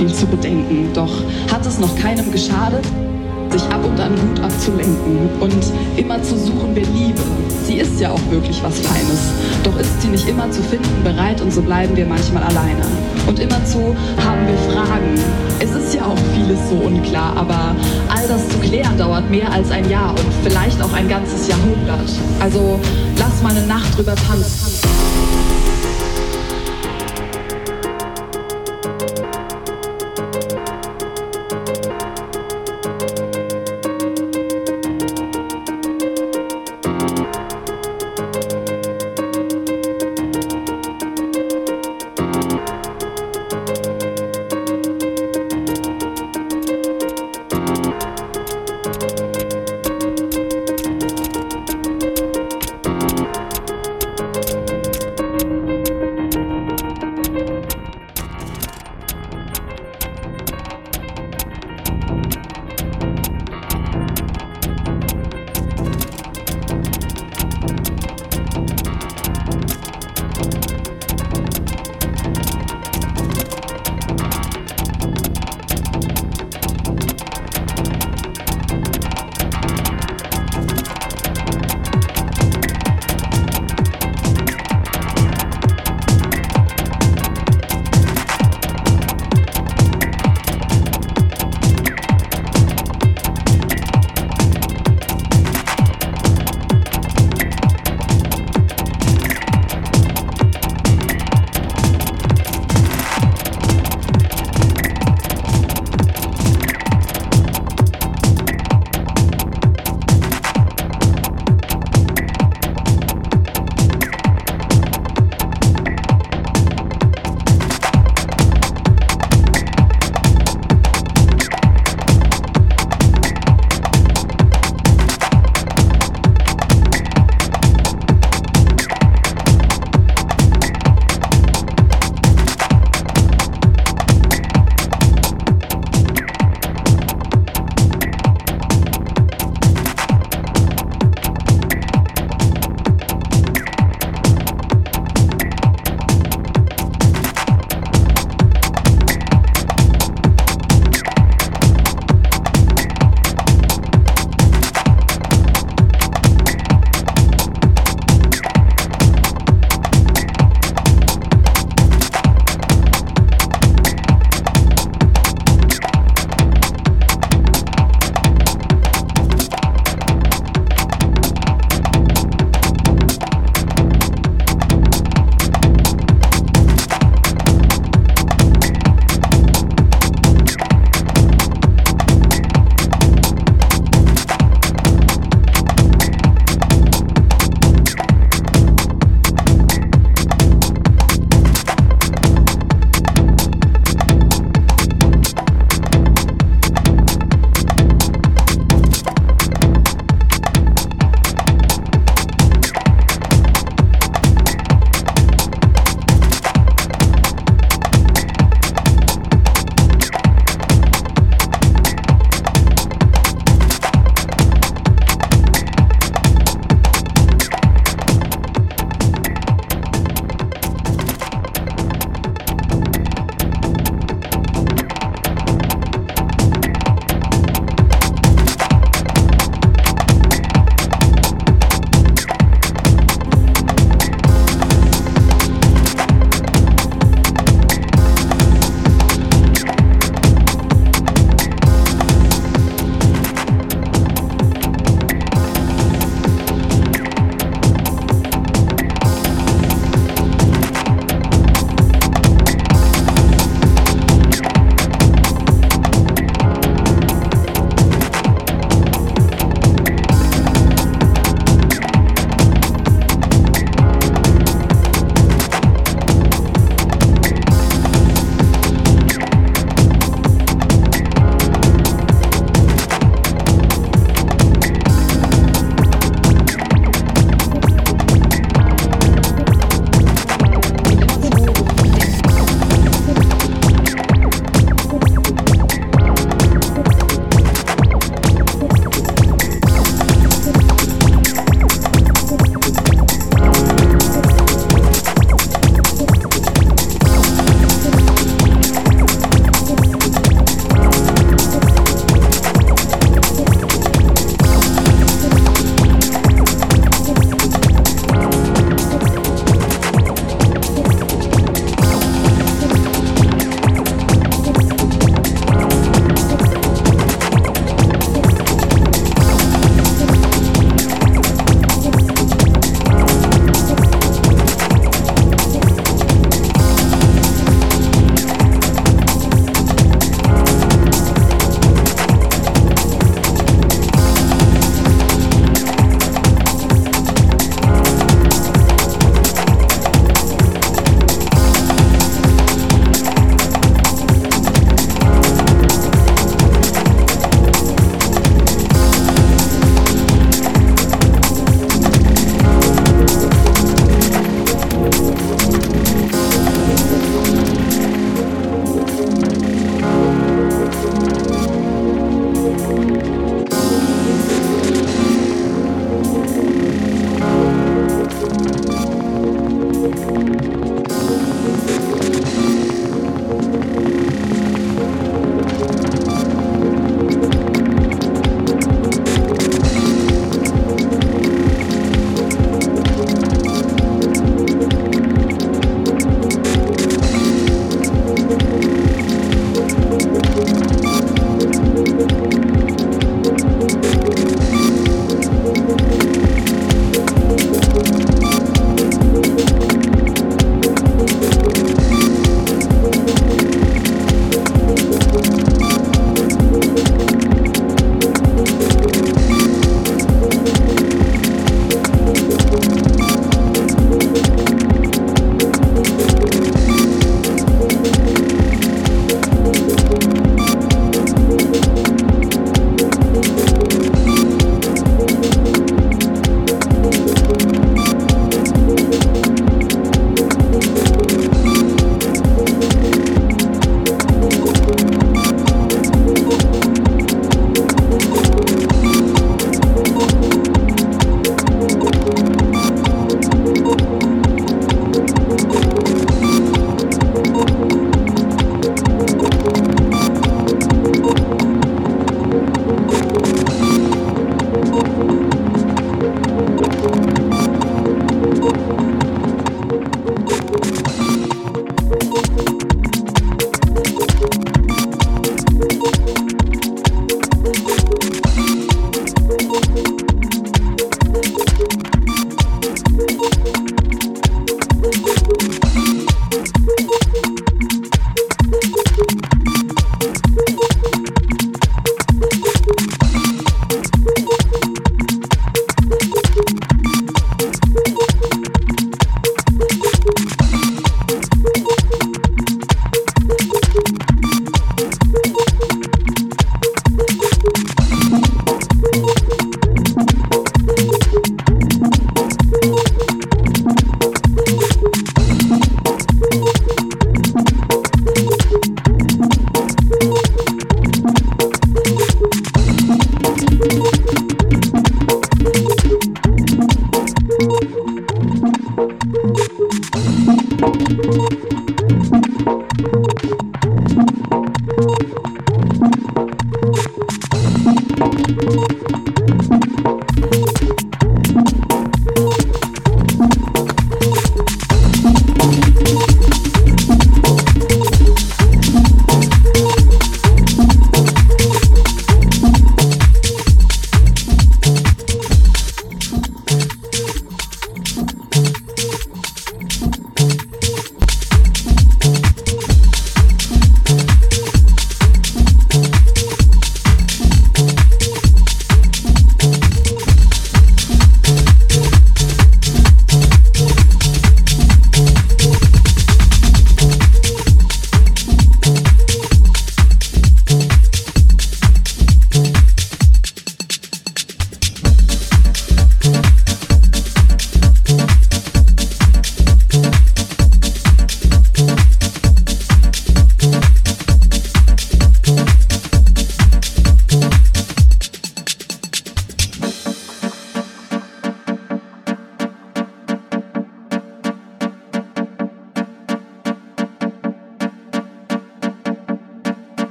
viel zu bedenken, doch hat es noch keinem geschadet, sich ab und an gut abzulenken und immer zu suchen, wer Liebe. Sie ist ja auch wirklich was Feines, doch ist sie nicht immer zu finden bereit und so bleiben wir manchmal alleine. Und immerzu haben wir Fragen. Es ist ja auch vieles so unklar, aber all das zu klären dauert mehr als ein Jahr und vielleicht auch ein ganzes Jahrhundert. Also lass mal eine Nacht drüber tanzen.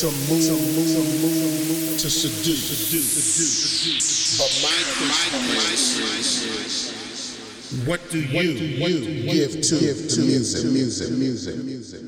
To move, move, to seduce, seduce. But my question is, what do you, what do you give to, give to music, music, music, music,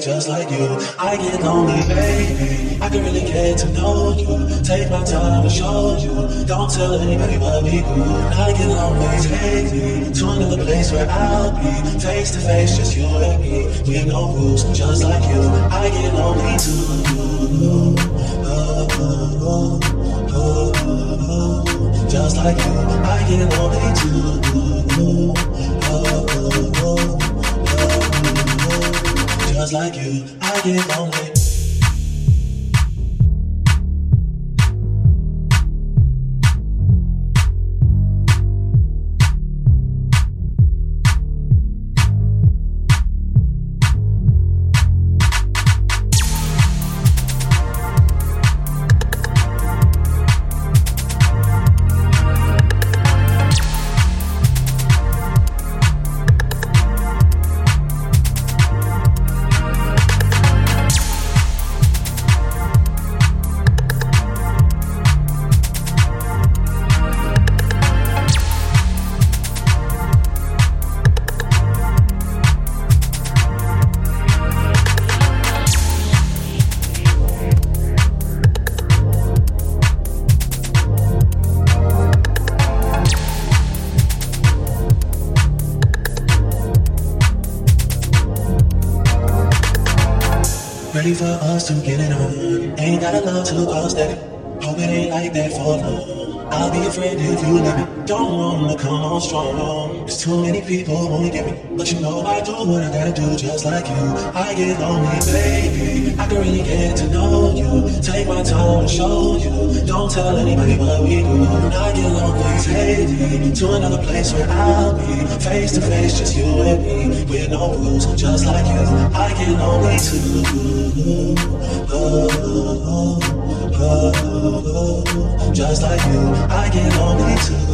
just like you. I get lonely, baby. I can really get to know you. Take my time to show you. Don't tell anybody but me, good. I get lonely, take me to another place where I'll be face to face, just you and me. We no rules, just like you. I get lonely too. Just like you, I get lonely too was like you, I get lonely. people won't get me, but you know I do what I gotta do just like you. I get lonely, baby. I can really get to know you. Take my time and show you. Don't tell anybody what we do. And I get lonely, baby. to another place where I'll be face to face, just you and me, with no rules, just like you. I get lonely too. Oh, oh, oh, just like you, I get lonely too.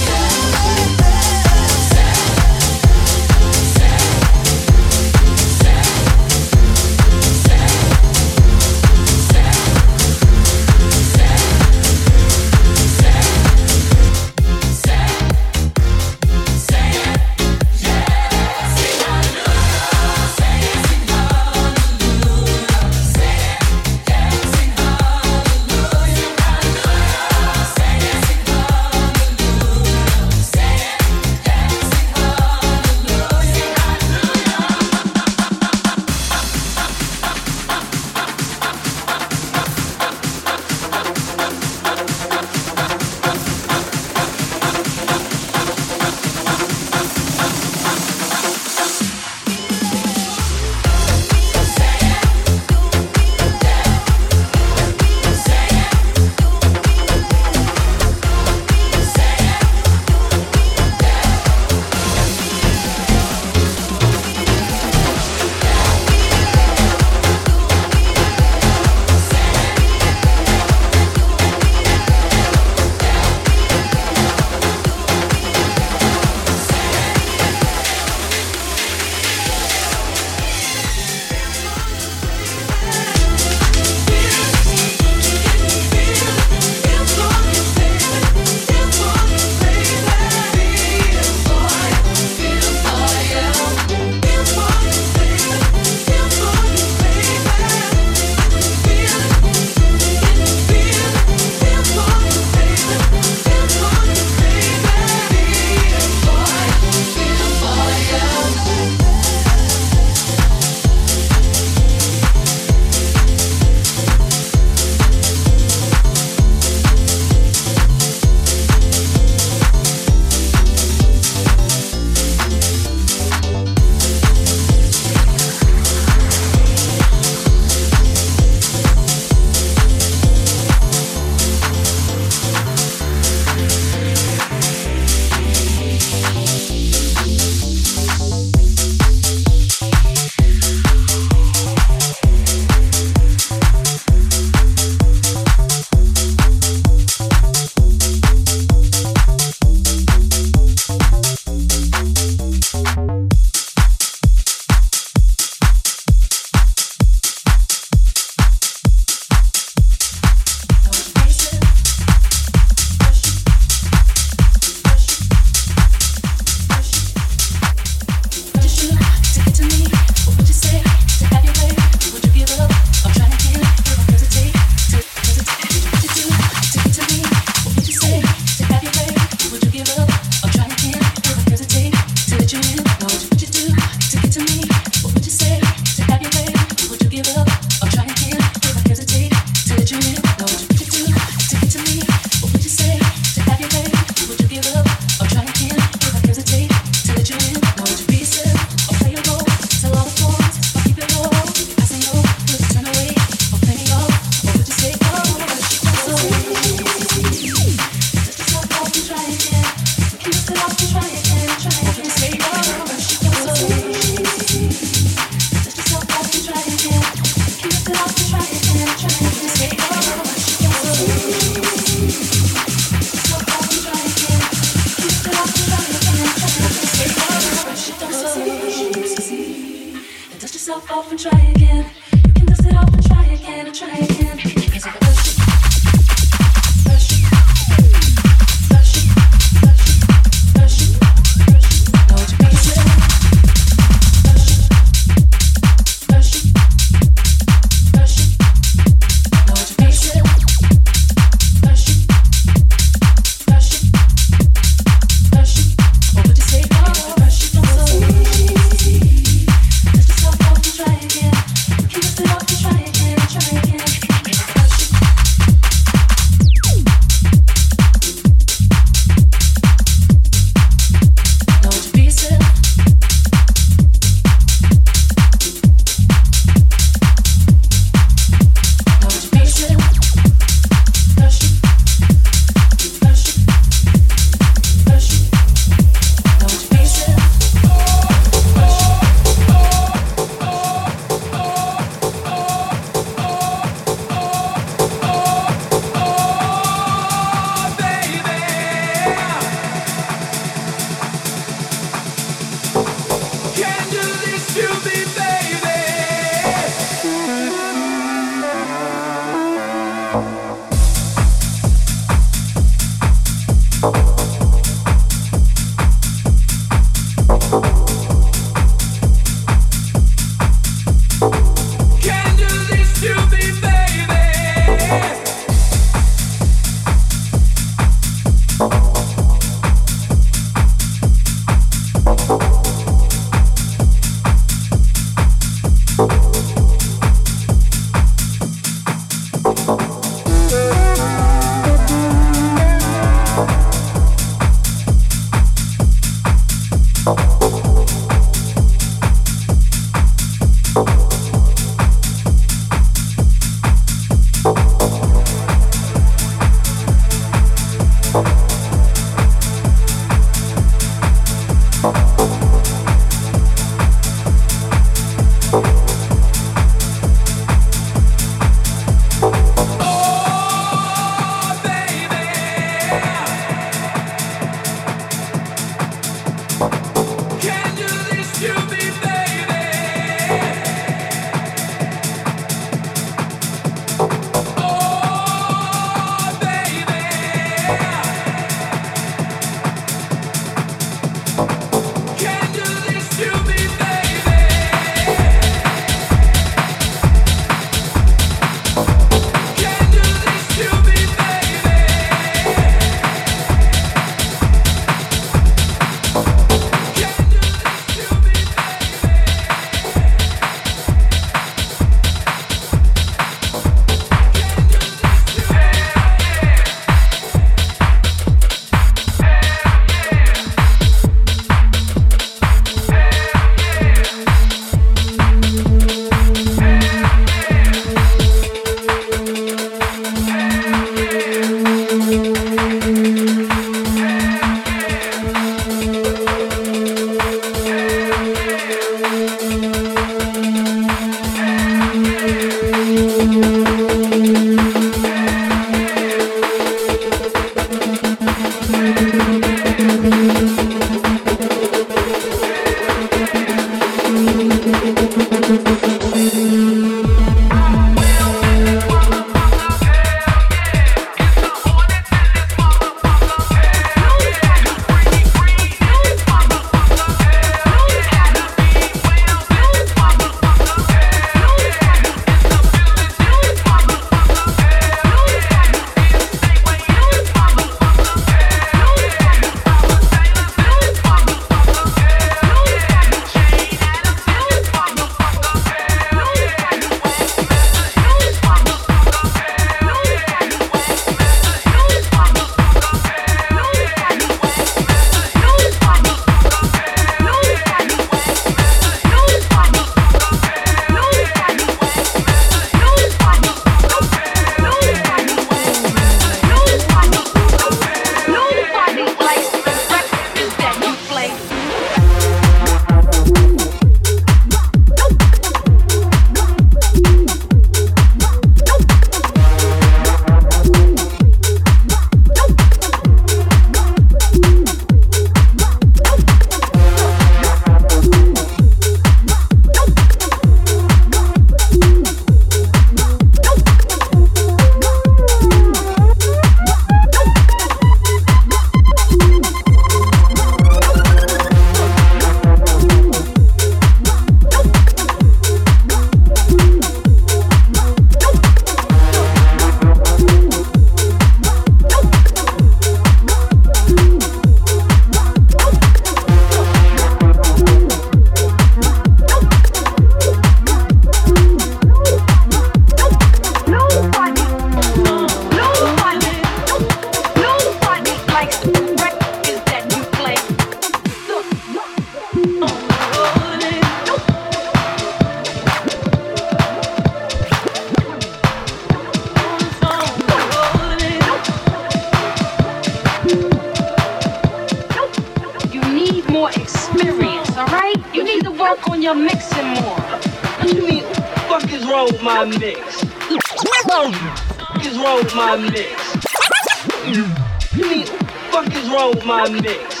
mix.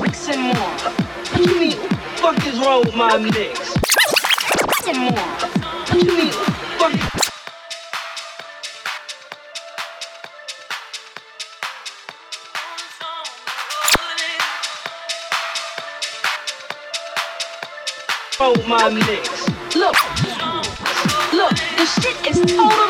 Mix and more. What you mean? Fuck is wrong with my mix? And more. What you mean? Fuck. my mix. Look, look, the shit is total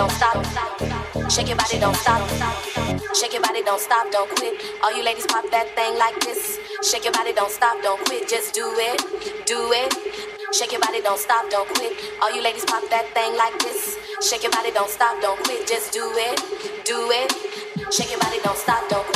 don't stop. Shake your body, don't stop. Shake your body, don't stop, don't quit. All you ladies pop that thing like this. Shake your body, don't stop, don't quit. Just do it, do it. Shake your body, don't stop, don't quit. All you ladies pop that thing like this. Shake your body, don't stop, don't quit. Just do it, do it. Shake your body, don't stop, don't quit.